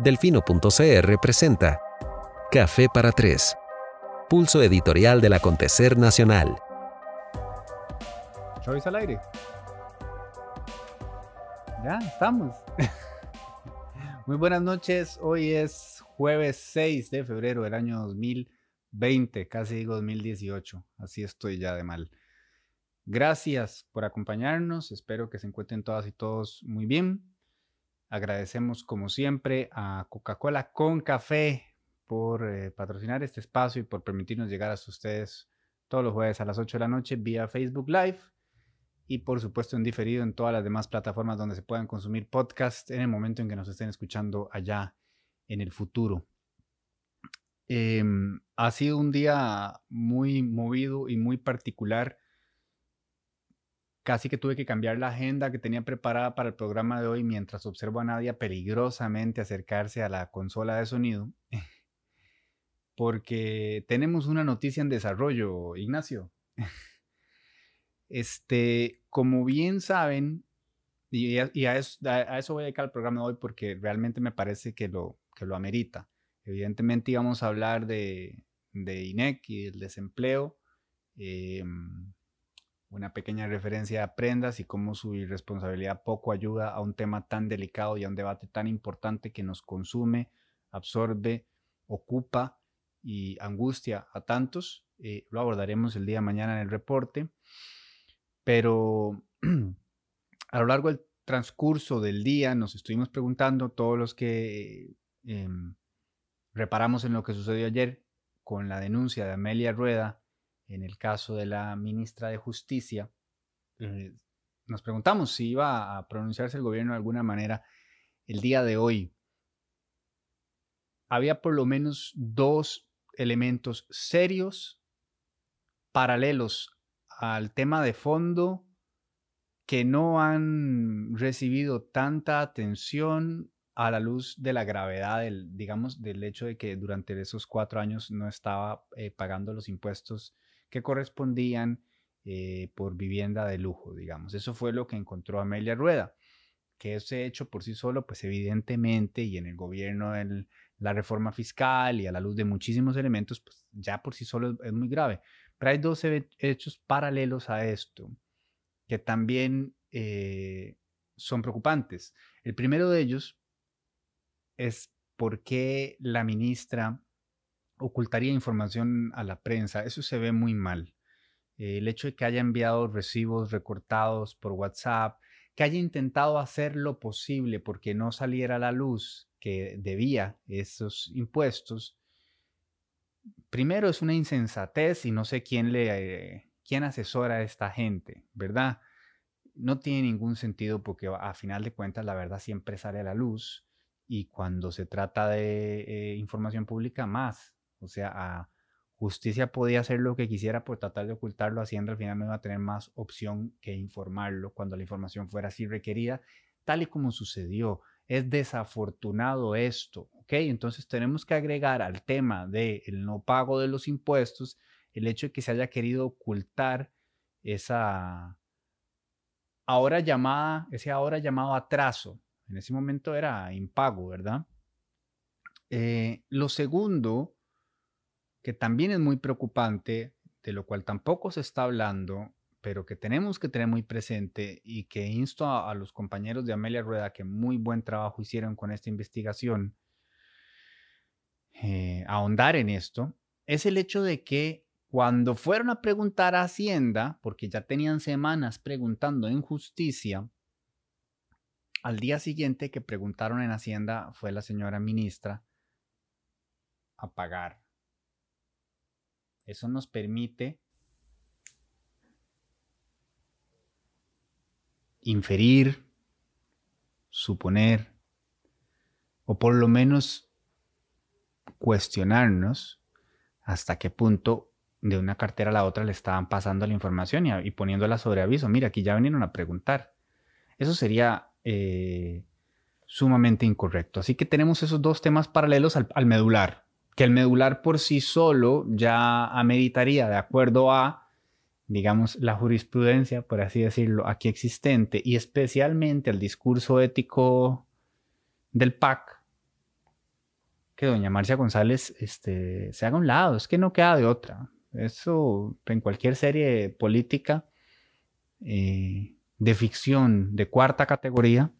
Delfino.cr presenta Café para Tres, pulso editorial del acontecer nacional. ¿Choice al aire? Ya, estamos. Muy buenas noches, hoy es jueves 6 de febrero del año 2020, casi digo 2018, así estoy ya de mal. Gracias por acompañarnos, espero que se encuentren todas y todos muy bien. Agradecemos como siempre a Coca-Cola con café por eh, patrocinar este espacio y por permitirnos llegar hasta ustedes todos los jueves a las 8 de la noche vía Facebook Live y por supuesto en diferido en todas las demás plataformas donde se puedan consumir podcasts en el momento en que nos estén escuchando allá en el futuro. Em, ha sido un día muy movido y muy particular Casi que tuve que cambiar la agenda que tenía preparada para el programa de hoy mientras observo a Nadia peligrosamente acercarse a la consola de sonido. Porque tenemos una noticia en desarrollo, Ignacio. Este, como bien saben, y, a, eso, voy a dedicar el programa de hoy porque realmente me parece que lo, que lo amerita. Evidentemente íbamos a hablar de, de INEC y del desempleo. Em, una pequeña referencia a prendas y cómo su irresponsabilidad poco ayuda a un tema tan delicado y a un debate tan importante que nos consume, absorbe, ocupa y angustia a tantos. Eh, lo abordaremos el día de mañana en el reporte. Pero a lo largo del transcurso del día nos estuvimos preguntando, todos los que em, reparamos en lo que sucedió ayer con la denuncia de Amelia Rueda en el caso de la ministra de Justicia, eh, nos preguntamos si iba a pronunciarse el gobierno de alguna manera el día de hoy. Había por lo menos dos elementos serios, paralelos al tema de fondo, que no han recibido tanta atención a la luz de la gravedad del, digamos, del hecho de que durante esos cuatro años no estaba eh, pagando los impuestos que correspondían eh, por vivienda de lujo, digamos. Eso fue lo que encontró Amelia Rueda, que ese hecho por sí solo, pues evidentemente, y en el gobierno, en la reforma fiscal y a la luz de muchísimos elementos, pues ya por sí solo es, muy grave. Pero hay dos hechos paralelos a esto que también eh, son preocupantes. El primero de ellos es por qué la ministra ocultaría información a la prensa. Eso se ve muy mal. el hecho de que haya enviado recibos recortados por WhatsApp, que haya intentado hacer lo posible porque no saliera a la luz que debía esos impuestos, primero es una insensatez y no sé quién le quién asesora a esta gente, ¿verdad? No tiene ningún sentido porque a final de cuentas la verdad siempre sale a la luz y cuando se trata de eh, información pública más. O sea, justicia podía hacer lo que quisiera por tratar de ocultarlo, Hacienda al final no iba a tener más opción que informarlo cuando la información fuera así requerida, tal y como sucedió. Es desafortunado esto, ¿ok? Entonces tenemos que agregar al tema del no pago de los impuestos el hecho de que se haya querido ocultar esa ahora llamada, ese ahora llamado atraso. En ese momento era impago, ¿verdad? Eh, lo segundo que también es muy preocupante, de lo cual tampoco se está hablando, pero que tenemos que tener muy presente y que insto a, los compañeros de Amelia Rueda que muy buen trabajo hicieron con esta investigación, eh, ahondar en esto, es el hecho de que cuando fueron a preguntar a Hacienda, porque ya tenían semanas preguntando en justicia, al día siguiente que preguntaron en Hacienda fue la señora ministra a pagar eso nos permite inferir, suponer, o por lo menos cuestionarnos hasta qué punto de una cartera a la otra le estaban pasando la información y, poniéndola sobre aviso. Mira, aquí ya vinieron a preguntar. Eso sería eh, sumamente incorrecto. Así que tenemos esos dos temas paralelos al medular que el medular por sí solo ya ameritaría, de acuerdo a, digamos, la jurisprudencia, por así decirlo, aquí existente, y especialmente el discurso ético del PAC, que doña Marcia González este, se haga un lado, es que no queda de otra. Eso en cualquier serie política eh, de ficción de cuarta categoría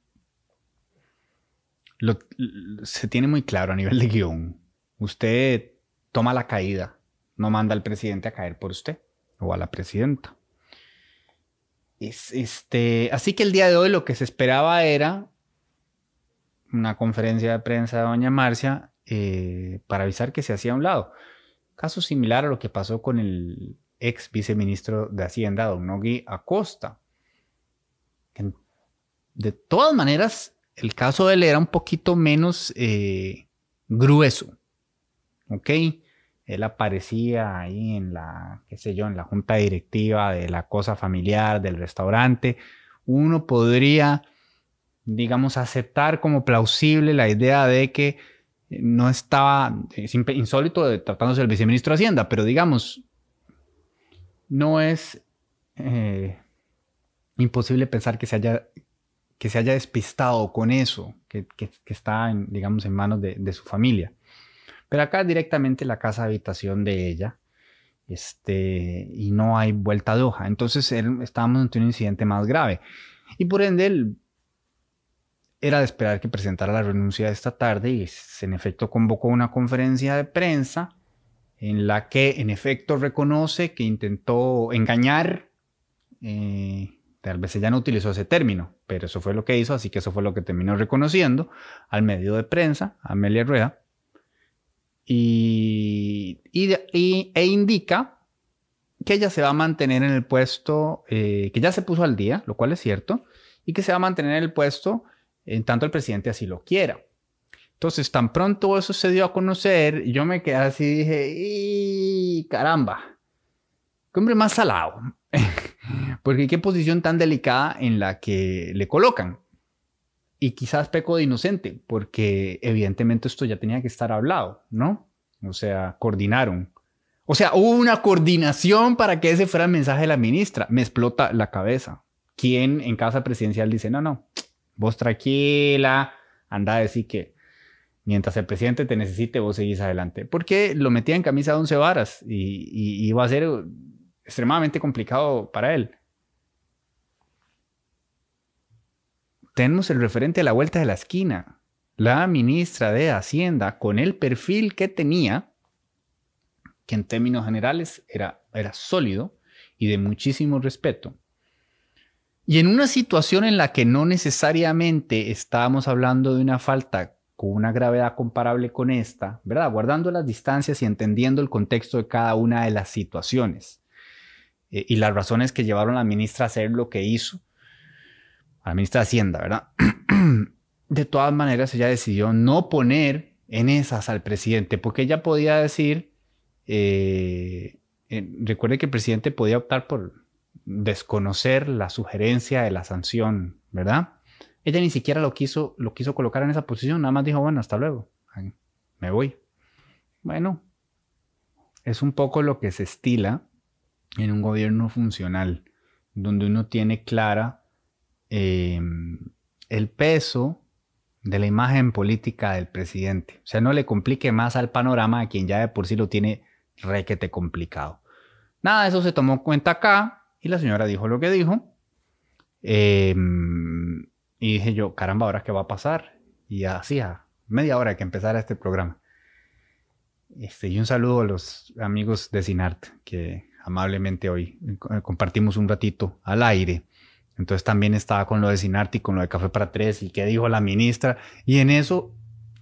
se tiene muy claro a nivel de guion. Usted toma la caída, no manda al presidente a caer por usted o a la presidenta. Es, este, así que el día de hoy lo que se esperaba era una conferencia de prensa de doña Marcia eh, para avisar que se hacía a un lado. Caso similar a lo que pasó con el ex viceministro de Hacienda, don Nogui Acosta. De todas maneras, el caso de él era un poquito menos eh, grueso. ¿Ok? Él aparecía ahí en la, qué sé yo, en la junta directiva de la cosa familiar, del restaurante. Uno podría, digamos, aceptar como plausible la idea de que no estaba, es insólito tratándose del viceministro de Hacienda, pero digamos, no es eh, imposible pensar que se haya que se haya despistado con eso, que, está, en, digamos, en manos de, su familia. Pero acá directamente la casa habitación de ella, este, y no hay vuelta de hoja. Entonces estábamos ante un incidente más grave. Y por ende, él, era de esperar que presentara la renuncia esta tarde y en efecto convocó una conferencia de prensa en la que en efecto reconoce que intentó engañar eh, Tal vez ella no utilizó ese término, pero eso fue lo que hizo, así que eso fue lo que terminó reconociendo al medio de prensa, Amelia Rueda, y, e indica que ella se va a mantener en el puesto, eh, que ya se puso al día, lo cual es cierto, y que se va a mantener en el puesto en tanto el presidente así lo quiera. Entonces, tan pronto eso se dio a conocer, yo me quedé así y dije, ¡y caramba! ¡Qué hombre más salado! Porque qué posición tan delicada en la que le colocan. Y quizás peco de inocente, porque evidentemente esto ya tenía que estar hablado, ¿no? O sea, coordinaron. O sea, hubo una coordinación para que ese fuera el mensaje de la ministra. Me explota la cabeza. ¿Quién en casa presidencial dice, no, no, vos tranquila, anda a decir que mientras el presidente te necesite, vos seguís adelante? Porque lo metía en camisa de once varas y, y iba a ser extremadamente complicado para él. Tenemos el referente a la vuelta de la esquina. La ministra de Hacienda, con el perfil que tenía, que en términos generales era, sólido y de muchísimo respeto. Y en una situación en la que no necesariamente estábamos hablando de una falta con una gravedad comparable con esta, ¿verdad? Guardando las distancias y entendiendo el contexto de cada una de las situaciones. Eh, y las razones que llevaron a la ministra a hacer lo que hizo, ministra de Hacienda, ¿verdad? de todas maneras, ella decidió no poner en esas al presidente, porque ella podía decir, eh, recuerde que el presidente podía optar por desconocer la sugerencia de la sanción, ¿verdad? Ella ni siquiera lo quiso, lo quiso colocar en esa posición, nada más dijo, bueno, hasta luego, me voy. Bueno, es un poco lo que se estila en un gobierno funcional, donde uno tiene clara em, el peso de la imagen política del presidente. O sea, no le complique más al panorama a quien ya de por sí lo tiene requete complicado. Nada eso se tomó cuenta acá y la señora dijo lo que dijo. Em, y dije yo, caramba, ¿ahora qué va a pasar? Y así a media hora que empezara este programa. Este, y un saludo a los amigos de Sinart que amablemente hoy. Eh, compartimos un ratito al aire. Entonces también estaba con lo de Sinarti, con lo de Café para Tres y qué dijo la ministra. Y en eso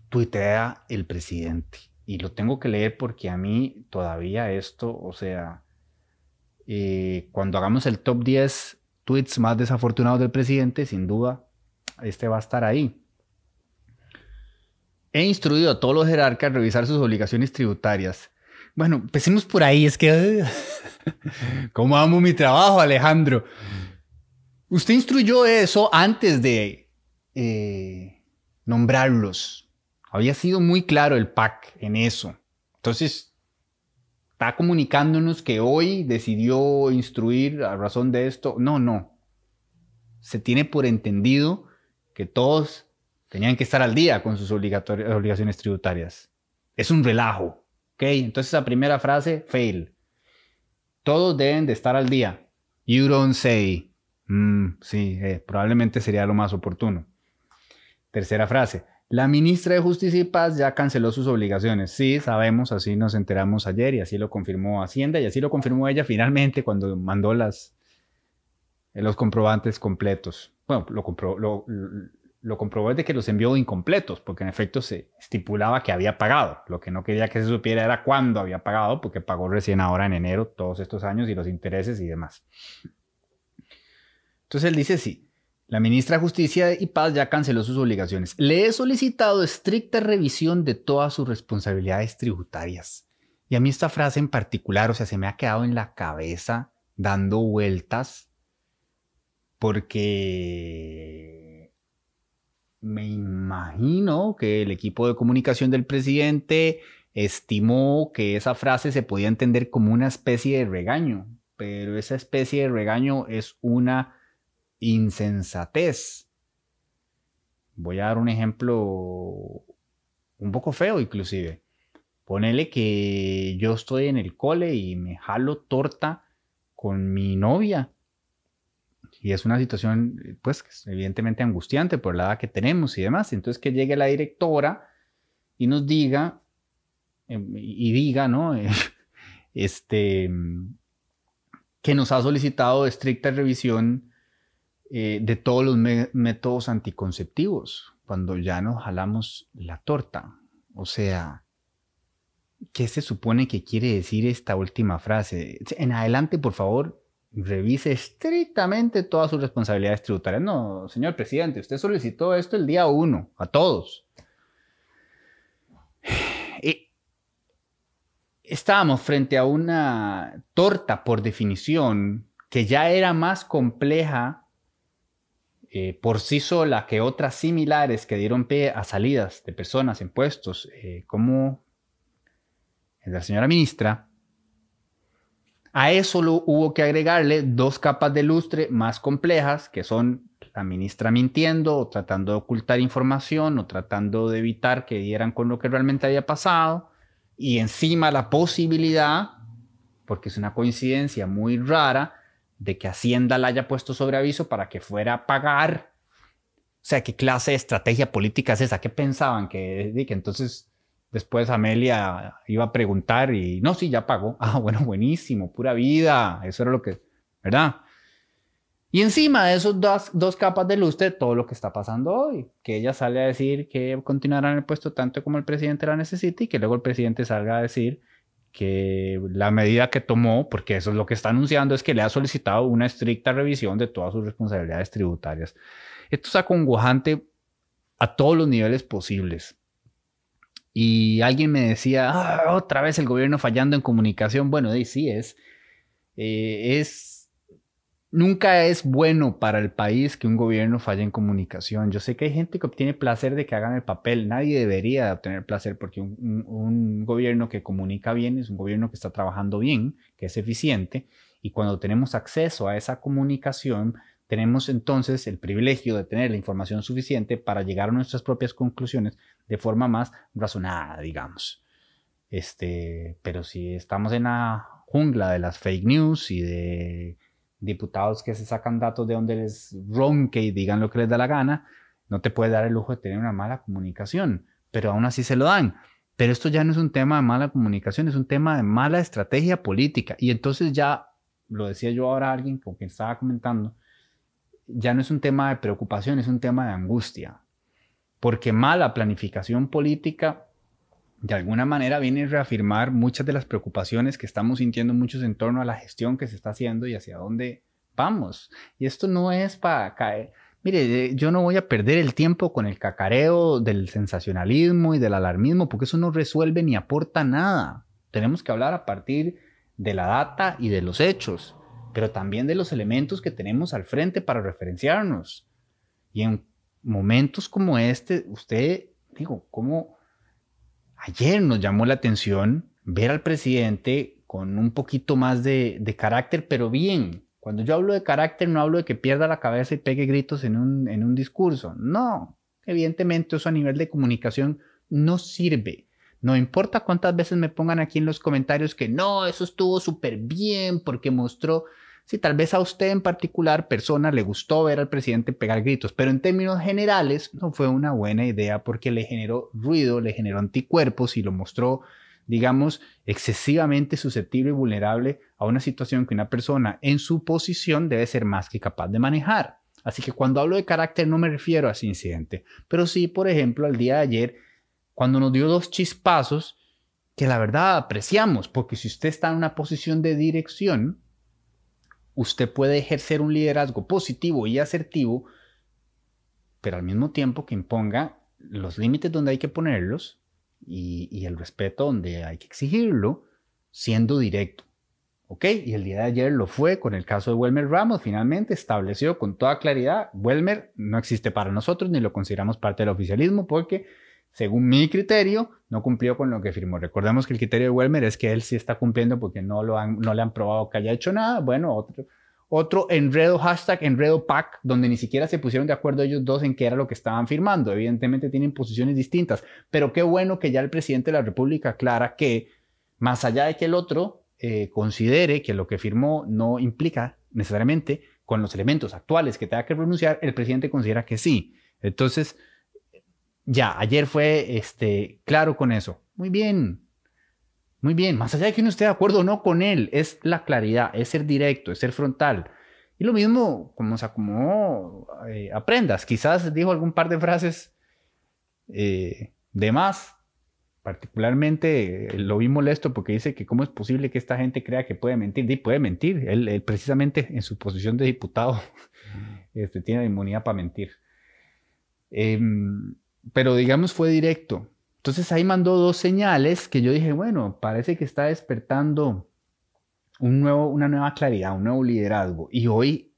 tuitea el presidente. Y lo tengo que leer porque a mí todavía esto, o sea, eh, cuando hagamos el top 10 tweets más desafortunados del presidente, sin duda, este va a estar ahí. He instruido a todos los jerarcas a revisar sus obligaciones tributarias bueno, empecemos por ahí. Es que. ¿Cómo amo mi trabajo, Alejandro? Usted instruyó eso antes de eh, nombrarlos. Había sido muy claro el PAC en eso. Entonces, está comunicándonos que hoy decidió instruir a razón de esto. No, no. Se tiene por entendido que todos tenían que estar al día con sus obligaciones tributarias. es un relajo. ¿Ok? Entonces la primera frase, fail. Todos deben de estar al día. You don't say. Mm, sí, eh, probablemente sería lo más oportuno. Tercera frase. La ministra de Justicia y Paz ya canceló sus obligaciones. Sí, sabemos, así nos enteramos ayer y así lo confirmó Hacienda y así lo confirmó ella finalmente cuando mandó las, los comprobantes completos. Bueno, lo, compró, lo, lo comprobó de que los envió incompletos, porque en efecto se estipulaba que había pagado. Lo que no quería que se supiera era cuándo había pagado, porque pagó recién ahora en enero todos estos años y los intereses y demás. Entonces él dice, sí, la ministra de Justicia y Paz ya canceló sus obligaciones. Le he solicitado estricta revisión de todas sus responsabilidades tributarias. Y a mí esta frase en particular, o sea, se me ha quedado en la cabeza dando vueltas porque me imagino que el equipo de comunicación del presidente estimó que esa frase se podía entender como una especie de regaño, pero esa especie de regaño es una insensatez. Voy a dar un ejemplo un poco feo inclusive. Ponele que yo estoy en el cole y me jalo torta con mi novia y es una situación, pues, evidentemente angustiante por la edad que tenemos y demás. Entonces, que llegue la directora y nos diga, em, y diga, ¿no? este, que nos ha solicitado estricta revisión eh, de todos los métodos anticonceptivos cuando ya nos jalamos la torta. O sea, ¿qué se supone que quiere decir esta última frase? En adelante, por favor, revise estrictamente todas sus responsabilidades tributarias. No, señor presidente, usted solicitó esto el día uno, a todos. Y estábamos frente a una torta por definición que ya era más compleja eh, por sí sola que otras similares que dieron pie a salidas de personas en puestos eh, como la señora ministra, a eso hubo que agregarle dos capas de lustre más complejas, que son la ministra mintiendo o tratando de ocultar información o tratando de evitar que dieran con lo que realmente había pasado. Y encima la posibilidad, porque es una coincidencia muy rara, de que Hacienda la haya puesto sobre aviso para que fuera a pagar. O sea, ¿qué clase de estrategia política es esa? ¿Qué pensaban? Que, que entonces Después Amelia iba a preguntar y no, sí, ya pagó. Ah, bueno, buenísimo, pura vida. Eso era lo que, ¿verdad? Y encima de esos dos, dos capas de lustre, todo lo que está pasando hoy, que ella sale a decir que continuará en el puesto tanto como el presidente la necesita y que luego el presidente salga a decir que la medida que tomó, porque eso es lo que está anunciando, es que le ha solicitado una estricta revisión de todas sus responsabilidades tributarias. Esto es acongojante a todos los niveles posibles. Y alguien me decía, ah, otra vez el gobierno fallando en comunicación. Bueno, sí es. Eh, es. Nunca es bueno para el país que un gobierno falle en comunicación. Yo sé que hay gente que obtiene placer de que hagan el papel. Nadie debería obtener placer porque un gobierno que comunica bien es un gobierno que está trabajando bien, que es eficiente. Y cuando tenemos acceso a esa comunicación, tenemos entonces el privilegio de tener la información suficiente para llegar a nuestras propias conclusiones de forma más razonada, digamos. Este, pero si estamos en la jungla de las fake news y de diputados que se sacan datos de donde les ronque y digan lo que les da la gana, no te puede dar el lujo de tener una mala comunicación, pero aún así se lo dan. Pero esto ya no es un tema de mala comunicación, es un tema de mala estrategia política. Y entonces ya, lo decía yo ahora alguien con quien estaba comentando, ya no es un tema de preocupación, es un tema de angustia, porque mala planificación política de alguna manera viene a reafirmar muchas de las preocupaciones que estamos sintiendo muchos en torno a la gestión que se está haciendo y hacia dónde vamos. Y esto no es para caer. Mire, yo no voy a perder el tiempo con el cacareo del sensacionalismo y del alarmismo, porque eso no resuelve ni aporta nada. Tenemos que hablar a partir de la data y de los hechos pero también de los elementos que tenemos al frente para referenciarnos. Y en momentos como este, usted, digo, como ayer nos llamó la atención ver al presidente con un poquito más de, carácter, pero bien. Cuando yo hablo de carácter, no hablo de que pierda la cabeza y pegue gritos en un, en un discurso. No, evidentemente eso a nivel de comunicación no sirve. No importa cuántas veces me pongan aquí en los comentarios que no, eso estuvo súper bien porque mostró, si tal vez a usted en particular, persona, le gustó ver al presidente pegar gritos, pero en términos generales no fue una buena idea porque le generó ruido, le generó anticuerpos y lo mostró, digamos, excesivamente susceptible y vulnerable a una situación que una persona en su posición debe ser más que capaz de manejar. Así que cuando hablo de carácter no me refiero a ese incidente, pero sí, por ejemplo, al día de ayer, cuando nos dio dos chispazos que la verdad apreciamos, porque si usted está en una posición de dirección, usted puede ejercer un liderazgo positivo y asertivo, pero al mismo tiempo que imponga los límites donde hay que ponerlos y, el respeto donde hay que exigirlo, siendo directo. ¿Ok? Y el día de ayer lo fue con el caso de Welmer Ramos. Finalmente estableció con toda claridad, Welmer no existe para nosotros ni lo consideramos parte del oficialismo porque, según mi criterio, no cumplió con lo que firmó. Recordemos que el criterio de Welmer es que él sí está cumpliendo porque no, lo han, no le han probado que haya hecho nada. Bueno, otro, otro enredo, hashtag enredo pack, donde ni siquiera se pusieron de acuerdo ellos dos en qué era lo que estaban firmando. Evidentemente tienen posiciones distintas, pero qué bueno que ya el presidente de la República aclara que, más allá de que el otro eh, considere que lo que firmó no implica necesariamente con los elementos actuales que tenga que renunciar, el presidente considera que sí. Entonces, ya, ayer fue este, claro con eso. Muy bien, muy bien. Más allá de que uno esté de acuerdo o no con él, es la claridad, es ser directo, es ser frontal. Y lo mismo, como se acomodó, eh, aprendas. Quizás dijo algún par de frases eh, de más, particularmente eh, lo vi molesto porque dice que cómo es posible que esta gente crea que puede mentir. Y puede mentir. Él, precisamente en su posición de diputado este, tiene la inmunidad para mentir. Em, pero digamos fue directo. Entonces ahí mandó dos señales que yo dije, bueno, parece que está despertando un nuevo, una nueva claridad, un nuevo liderazgo. Y hoy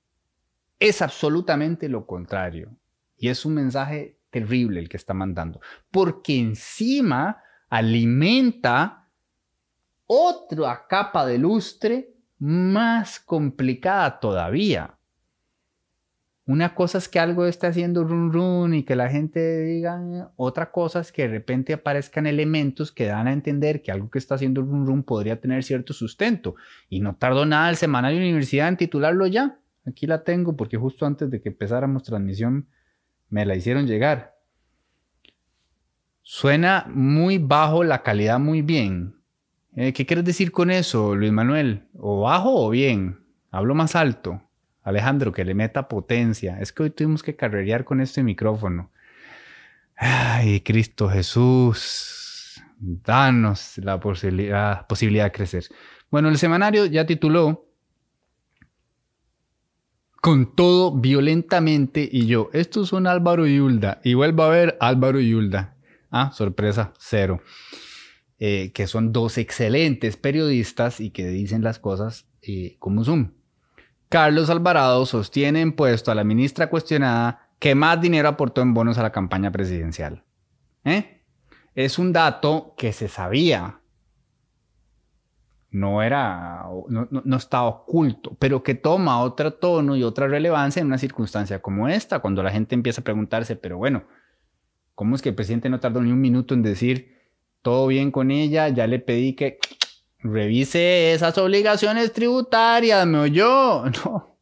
es absolutamente lo contrario. Y es un mensaje terrible el que está mandando. Porque encima alimenta otra capa de lustre más complicada todavía. Una cosa es que algo esté haciendo run run y que la gente diga, otra cosa es que de repente aparezcan elementos que dan a entender que algo que está haciendo run run podría tener cierto sustento. Y no tardó nada el semanario universidad en titularlo ya. Aquí la tengo porque justo antes de que empezáramos transmisión me la hicieron llegar. Suena muy bajo, la calidad muy bien. Eh, ¿Qué quieres decir con eso, Luis Manuel? ¿O bajo o bien? Hablo más alto. Alejandro, que le meta potencia. Es que hoy tuvimos que carrerear con este micrófono. Ay, Cristo Jesús, danos la posibilidad, posibilidad de crecer. Bueno, el semanario ya tituló Con todo violentamente y yo. Estos son Álvaro y Yulda. Y vuelvo a ver Álvaro y Yulda. Ah, sorpresa, cero. Eh, que son dos excelentes periodistas y que dicen las cosas eh, como son. Carlos Alvarado sostiene en puesto a la ministra cuestionada que más dinero aportó en bonos a la campaña presidencial. ¿Eh? Es un dato que se sabía. No era, no, no, estaba oculto, pero que toma otro tono y otra relevancia en una circunstancia como esta, cuando la gente empieza a preguntarse, pero bueno, ¿Cómo es que el presidente no tardó ni un minuto en decir, todo bien con ella, ya le pedí que revise esas obligaciones tributarias, me oyó? No.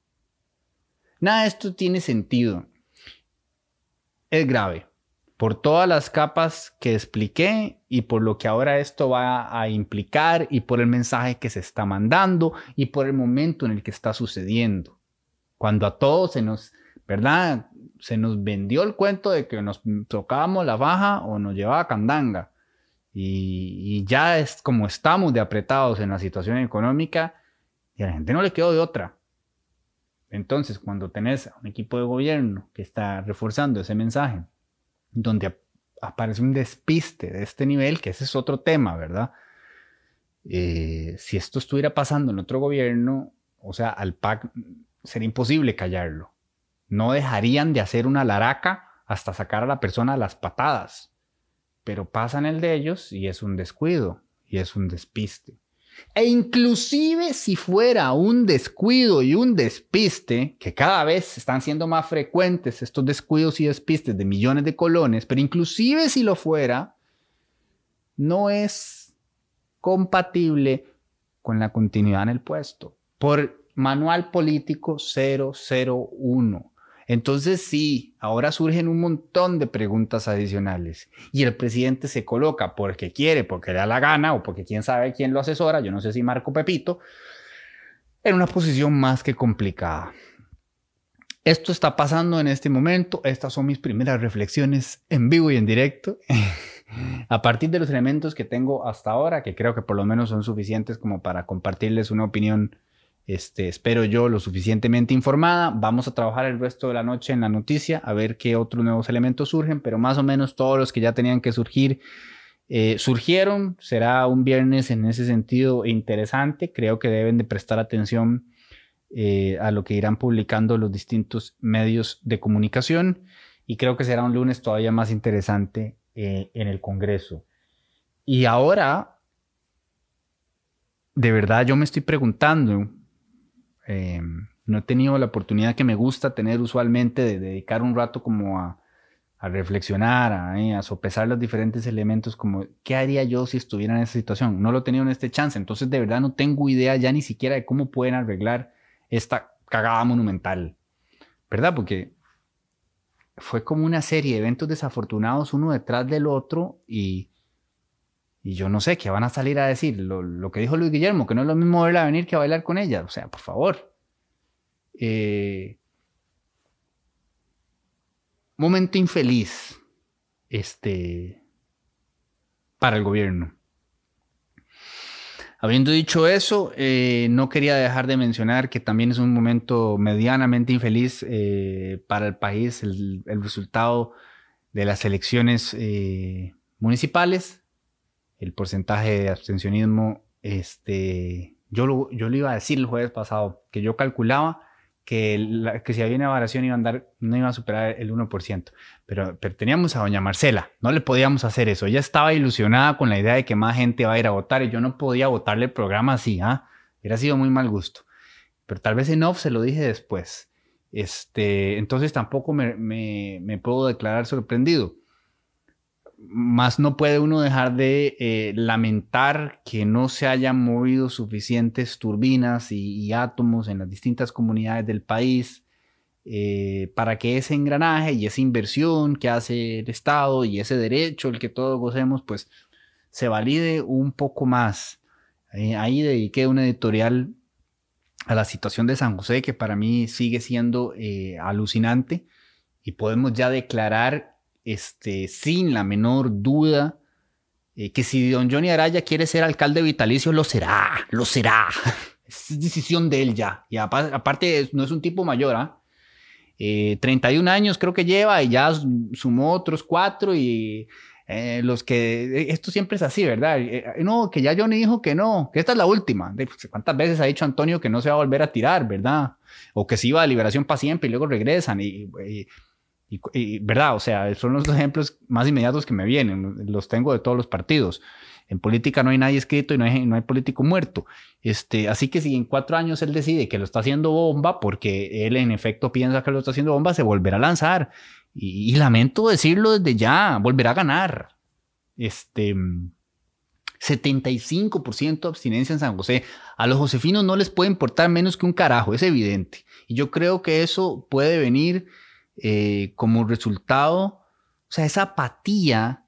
Nada esto tiene sentido. Es grave por todas las capas que expliqué y por lo que ahora esto va a implicar y por el mensaje que se está mandando y por el momento en el que está sucediendo. Cuando a todos se nos, ¿verdad? se nos vendió el cuento de que nos tocábamos la baja o nos llevaba candanga. Y, ya es como estamos de apretados en la situación económica y a la gente no le quedó de otra. Entonces, cuando tenés un equipo de gobierno que está reforzando ese mensaje, donde aparece un despiste de este nivel, que ese es otro tema, ¿verdad? Eh, si esto estuviera pasando en otro gobierno, o sea, al PAC sería imposible callarlo. No dejarían de hacer una laraca hasta sacar a la persona a las patadas. Pero pasan el de ellos y es un descuido y es un despiste. E inclusive si fuera un descuido y un despiste, que cada vez están siendo más frecuentes estos descuidos y despistes de millones de colones, pero inclusive si lo fuera, no es compatible con la continuidad en el puesto. Por manual político 001. Entonces sí, ahora surgen un montón de preguntas adicionales y el presidente se coloca porque quiere, porque le da la gana o porque quién sabe quién lo asesora, yo no sé si Marco Pepito, en una posición más que complicada. Esto está pasando en este momento, estas son mis primeras reflexiones en vivo y en directo, a partir de los elementos que tengo hasta ahora, que creo que por lo menos son suficientes como para compartirles una opinión este, espero yo lo suficientemente informada. Vamos a trabajar el resto de la noche en la noticia a ver qué otros nuevos elementos surgen, pero más o menos todos los que ya tenían que surgir eh, surgieron. Será un viernes en ese sentido interesante. Creo que deben de prestar atención eh, a lo que irán publicando los distintos medios de comunicación y creo que será un lunes todavía más interesante eh, en el Congreso. Y ahora, de verdad yo me estoy preguntando, eh, no he tenido la oportunidad que me gusta tener usualmente de dedicar un rato como a, reflexionar, eh, a, sopesar los diferentes elementos, como qué haría yo si estuviera en esa situación. No lo he tenido en este chance, entonces de verdad no tengo idea ya ni siquiera de cómo pueden arreglar esta cagada monumental, ¿verdad? Porque fue como una serie de eventos desafortunados uno detrás del otro y y yo no sé qué van a salir a decir. Lo, que dijo Luis Guillermo, que no es lo mismo verla venir que bailar con ella. O sea, por favor. Eh, momento infeliz este, para el gobierno. Habiendo dicho eso, eh, no quería dejar de mencionar que también es un momento medianamente infeliz eh, para el país el, resultado de las elecciones municipales el porcentaje de abstencionismo, este, yo lo, yo lo iba a decir el jueves pasado, que yo calculaba que, que si había una variación iba a andar, no iba a superar el 1%. Pero, pero teníamos a doña Marcela, no le podíamos hacer eso. Ella estaba ilusionada con la idea de que más gente va a ir a votar y yo no podía votarle el programa así, ¿ah? Hubiera sido muy mal gusto. Pero tal vez en off se lo dije después. Este, entonces tampoco me, me puedo declarar sorprendido más no puede uno dejar de eh, lamentar que no se hayan movido suficientes turbinas y, átomos en las distintas comunidades del país eh, para que ese engranaje y esa inversión que hace el Estado y ese derecho el que todos gocemos, pues se valide un poco más. Eh, ahí dediqué una editorial a la situación de San José que para mí sigue siendo alucinante y podemos ya declarar este, sin la menor duda, eh, que si don Johnny Araya quiere ser alcalde vitalicio, lo será, lo será. es decisión de él ya. Y aparte, no es un tipo mayor, ¿ah? 31 eh, años creo que lleva y ya sumó otros cuatro y eh, los que, esto siempre es así, ¿verdad? no, que ya Johnny dijo que no, que esta es la última. Pues, ¿Cuántas veces ha dicho Antonio que no se va a volver a tirar, ¿verdad? O que se iba a liberación para siempre y luego regresan y y, verdad, o sea, son los ejemplos más inmediatos que me vienen, los tengo de todos los partidos. En política no hay nadie escrito y no hay, político muerto. Este, así que si en cuatro años él decide que lo está haciendo bomba, porque él en efecto piensa que lo está haciendo bomba, se volverá a lanzar. Y, lamento decirlo desde ya, volverá a ganar. Este, 75% abstinencia en San José. A los josefinos no les puede importar menos que un carajo, es evidente. Y yo creo que eso puede venir eh, como resultado, o sea, esa apatía,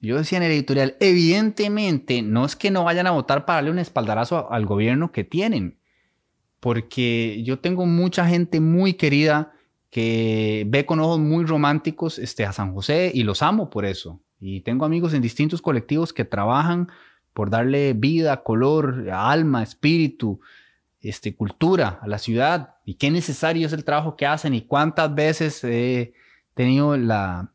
yo decía en el editorial, evidentemente no es que no vayan a votar para darle un espaldarazo al gobierno que tienen, porque yo tengo mucha gente muy querida que ve con ojos muy románticos este, a San José y los amo por eso. Y tengo amigos en distintos colectivos que trabajan por darle vida, color, alma, espíritu, este, cultura a la ciudad y qué necesario es el trabajo que hacen y cuántas veces he tenido la,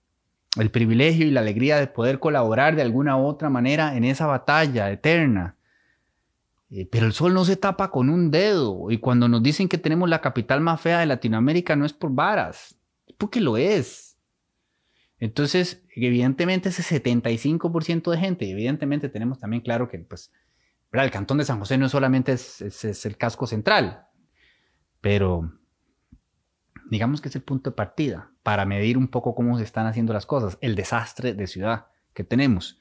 el privilegio y la alegría de poder colaborar de alguna u otra manera en esa batalla eterna. Eh, pero el sol no se tapa con un dedo y cuando nos dicen que tenemos la capital más fea de Latinoamérica no es por varas, es porque lo es. Entonces, evidentemente ese 75% de gente, evidentemente tenemos también claro que pues el Cantón de San José no solamente es, el casco central, pero digamos que es el punto de partida para medir un poco cómo se están haciendo las cosas, el desastre de ciudad que tenemos.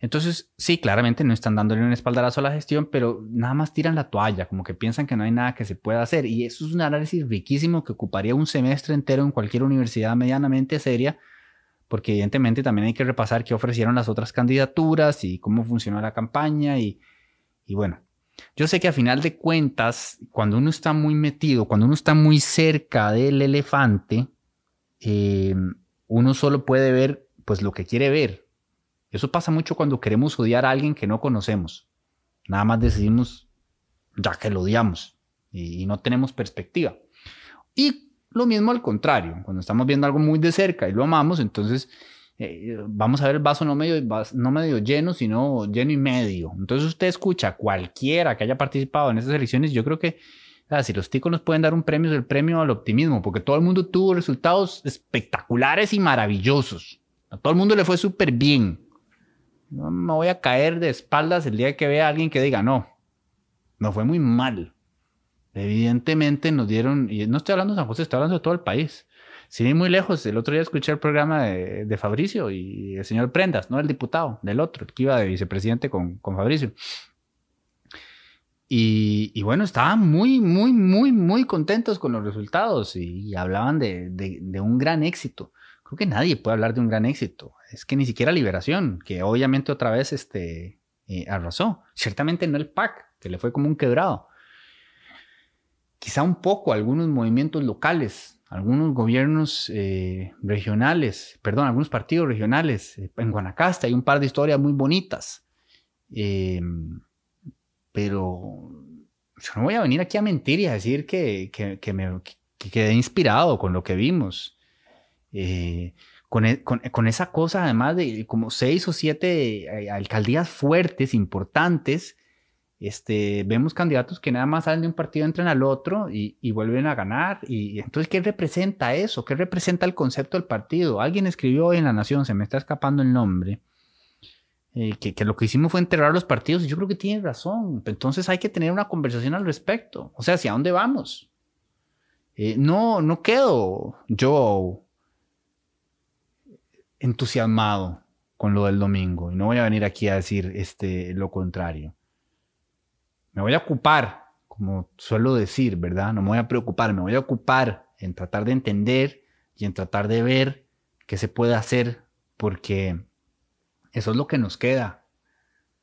Entonces, sí, claramente no están dándole un espaldarazo a la gestión, pero nada más tiran la toalla, como que piensan que no hay nada que se pueda hacer. Y eso es un análisis riquísimo que ocuparía un semestre entero en cualquier universidad medianamente seria, porque evidentemente también hay que repasar qué ofrecieron las otras candidaturas y cómo funcionó la campaña. Y, bueno, yo sé que a final de cuentas, cuando uno está muy metido, cuando uno está muy cerca del elefante, eh, uno solo puede ver pues lo que quiere ver eso pasa mucho cuando queremos odiar a alguien que no conocemos. Nada más decidimos ya que lo odiamos y, no tenemos perspectiva. Y lo mismo al contrario, cuando estamos viendo algo muy de cerca y lo amamos, entonces eh, vamos a ver el vaso no medio, no medio lleno, sino lleno y medio. Entonces usted escucha a cualquiera que haya participado en esas elecciones, yo creo que si los ticos nos pueden dar un premio, es el premio al optimismo, porque todo el mundo tuvo resultados espectaculares y maravillosos. A todo el mundo le fue súper bien. No me voy a caer de espaldas el día que vea a alguien que diga, no, no fue muy mal. Evidentemente nos dieron, y no estoy hablando de San José, estoy hablando de todo el país. Ir muy lejos, el otro día escuché el programa de, Fabricio y el señor Prendas, no el diputado, del otro, que iba de vicepresidente con, con Fabricio. Y, bueno, estaban muy, muy, muy, muy contentos con los resultados y, hablaban de, de, un gran éxito. Creo que nadie puede hablar de un gran éxito es que ni siquiera Liberación, que obviamente otra vez este, eh, arrasó. Ciertamente no el PAC, que le fue como un quebrado. Quizá un poco algunos movimientos locales, algunos gobiernos eh, regionales, perdón, algunos partidos regionales. Eh, en Guanacaste hay un par de historias muy bonitas. pero yo no voy a venir aquí a mentir y a decir que, que, me quedé inspirado con lo que vimos. E, con, esa cosa, además de como seis o siete eh, alcaldías fuertes, importantes, este, vemos candidatos que nada más salen de un partido, entran al otro y, vuelven a ganar. Y entonces, ¿qué representa eso? ¿Qué representa el concepto del partido? Alguien escribió en La Nación, se me está escapando el nombre, eh, que, lo que hicimos fue enterrar los partidos y yo creo que tiene razón. Entonces hay que tener una conversación al respecto. O sea, ¿hacia dónde vamos? Eh, no, no quedo yo entusiasmado con lo del domingo y no voy a venir aquí a decir este, lo contrario. Me voy a ocupar, como suelo decir, ¿verdad? No me voy a preocupar, me voy a ocupar en tratar de entender y en tratar de ver qué se puede hacer porque eso es lo que nos queda.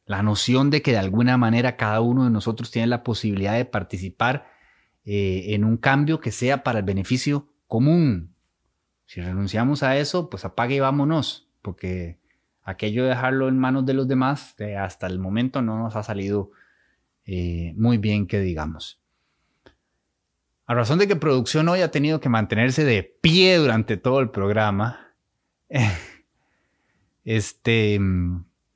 La noción de que de alguna manera cada uno de nosotros tiene la posibilidad de participar eh, en un cambio que sea para el beneficio común, si renunciamos a eso, pues apague y vámonos, porque aquello de dejarlo en manos de los demás eh, hasta el momento no nos ha salido eh, muy bien que digamos. A razón de que producción hoy ha tenido que mantenerse de pie durante todo el programa, este,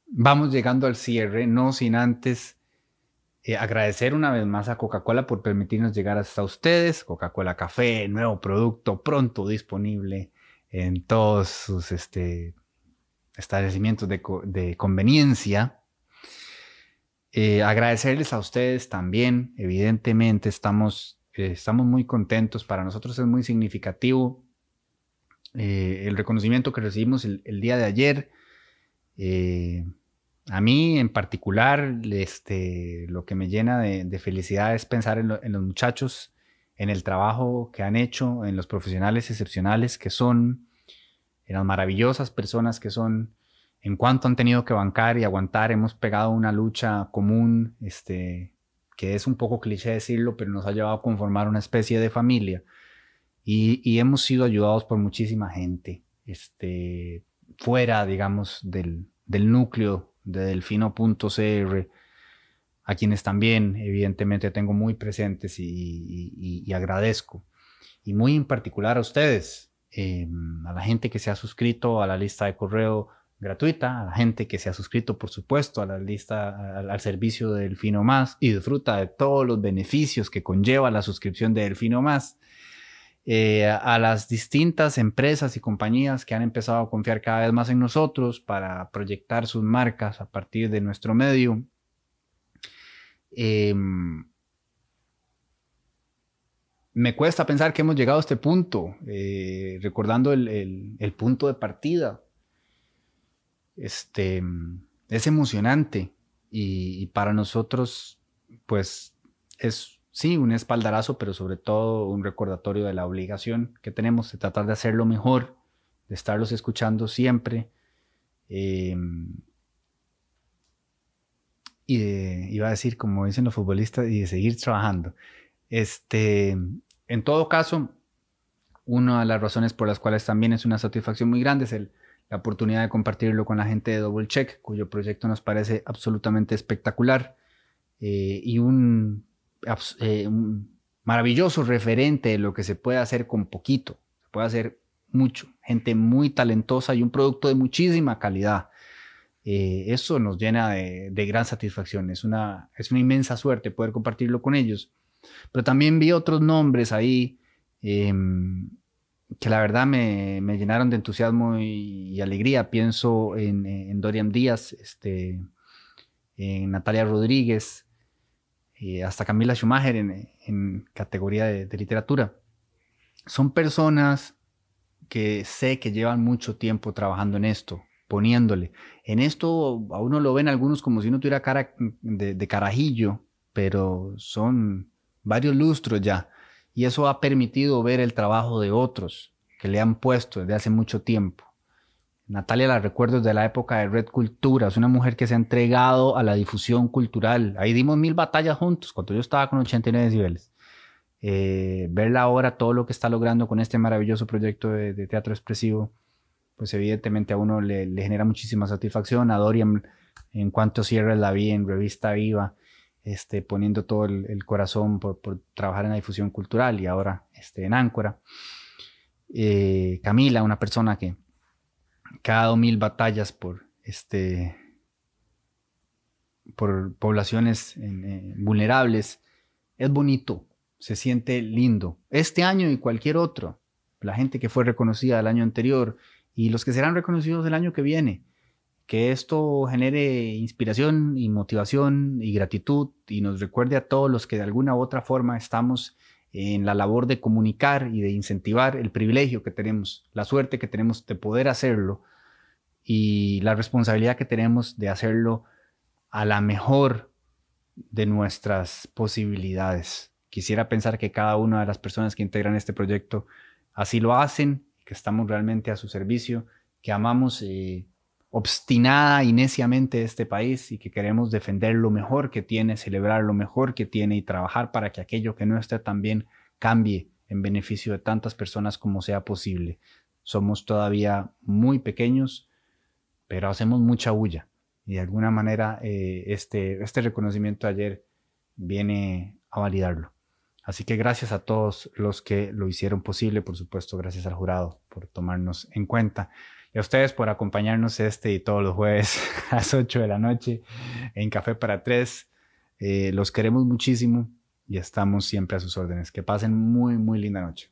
vamos llegando al cierre, no sin antes eh, agradecer una vez más a Coca-Cola por permitirnos llegar hasta ustedes. Coca-Cola Café, nuevo producto pronto disponible en todos sus este, establecimientos de, conveniencia. Eh, agradecerles a ustedes también. Evidentemente estamos, eh, estamos muy contentos. Para nosotros es muy significativo el reconocimiento que recibimos el, día de ayer. A mí en particular, este, lo que me llena de, felicidad es pensar en, los muchachos, en el trabajo que han hecho, en los profesionales excepcionales que son, en las maravillosas personas que son, en cuanto han tenido que bancar y aguantar. Hemos pegado una lucha común, este, que es un poco cliché decirlo, pero nos ha llevado a conformar una especie de familia. Y, hemos sido ayudados por muchísima gente, este, fuera, digamos, del, del núcleo de delfino.cr, a quienes también evidentemente tengo muy presentes y, agradezco. Y muy en particular a ustedes, em, a la gente que se ha suscrito a la lista de correo gratuita, a la gente que se ha suscrito, por supuesto, a la lista, al, servicio de Delfino Más y disfruta de todos los beneficios que conlleva la suscripción de Delfino Más. Eh, a las distintas empresas y compañías que han empezado a confiar cada vez más en nosotros para proyectar sus marcas a partir de nuestro medio. Em, me cuesta pensar que hemos llegado a este punto, eh, recordando el, punto de partida. Este, es emocionante y, para nosotros, pues es sí un espaldarazo, pero sobre todo un recordatorio de la obligación que tenemos de tratar de hacerlo mejor, de estarlos escuchando siempre. Em, y de, iba a decir, como dicen los futbolistas, y de seguir trabajando. Este, en todo caso, una de las razones por las cuales también es una satisfacción muy grande es el, la oportunidad de compartirlo con la gente de Double Check, cuyo proyecto nos parece absolutamente espectacular eh, y un, eh, un, maravilloso referente de lo que se puede hacer con poquito, se puede hacer mucho, gente muy talentosa y un producto de muchísima calidad. Eh, eso nos llena de, gran satisfacción, es una, es una inmensa suerte poder compartirlo con ellos. Pero también vi otros nombres ahí em, que la verdad me, llenaron de entusiasmo y, alegría. Pienso en, Dorian Díaz, este, en Natalia Rodríguez, eh, hasta Camila Schumacher en, categoría de, literatura. Son personas que sé que llevan mucho tiempo trabajando en esto, poniéndole. En esto a uno lo ven algunos como si uno tuviera cara de carajillo, pero son varios lustros ya y eso ha permitido ver el trabajo de otros que le han puesto desde hace mucho tiempo. Natalia la recuerdo desde la época de Red Cultura, es una mujer que se ha entregado a la difusión cultural. Ahí dimos mil batallas juntos cuando yo estaba con 89 decibeles. Eh, verla ahora, todo lo que está logrando con este maravilloso proyecto de, teatro expresivo, pues evidentemente a uno le, genera muchísima satisfacción. A Dorian, en cuanto cierre la vi en Revista Viva, este, poniendo todo el, corazón por, trabajar en la difusión cultural y ahora este, en Áncora. Eh, Camila, una persona que, ha dado mil batallas por, este, por poblaciones vulnerables, es bonito, se siente lindo. Este año y cualquier otro, la gente que fue reconocida el año anterior y los que serán reconocidos el año que viene, que esto genere inspiración y motivación y gratitud y nos recuerde a todos los que de alguna u otra forma estamos en la labor de comunicar y de incentivar el privilegio que tenemos, la suerte que tenemos de poder hacerlo y la responsabilidad que tenemos de hacerlo a la mejor de nuestras posibilidades. Quisiera pensar que cada una de las personas que integran este proyecto así lo hacen, que estamos realmente a su servicio, que amamos eh, obstinada y neciamente este país y que queremos defender lo mejor que tiene, celebrar lo mejor que tiene y trabajar para que aquello que no esté tan bien cambie en beneficio de tantas personas como sea posible. Somos todavía muy pequeños, pero hacemos mucha bulla y de alguna manera eh, este, este reconocimiento ayer viene a validarlo. Así que gracias a todos los que lo hicieron posible, por supuesto, gracias al jurado por tomarnos en cuenta. Y a ustedes por acompañarnos este y todos los jueves a las 8 de la noche en Café para Tres. Eh, los queremos muchísimo y estamos siempre a sus órdenes. Que pasen muy, muy linda noche.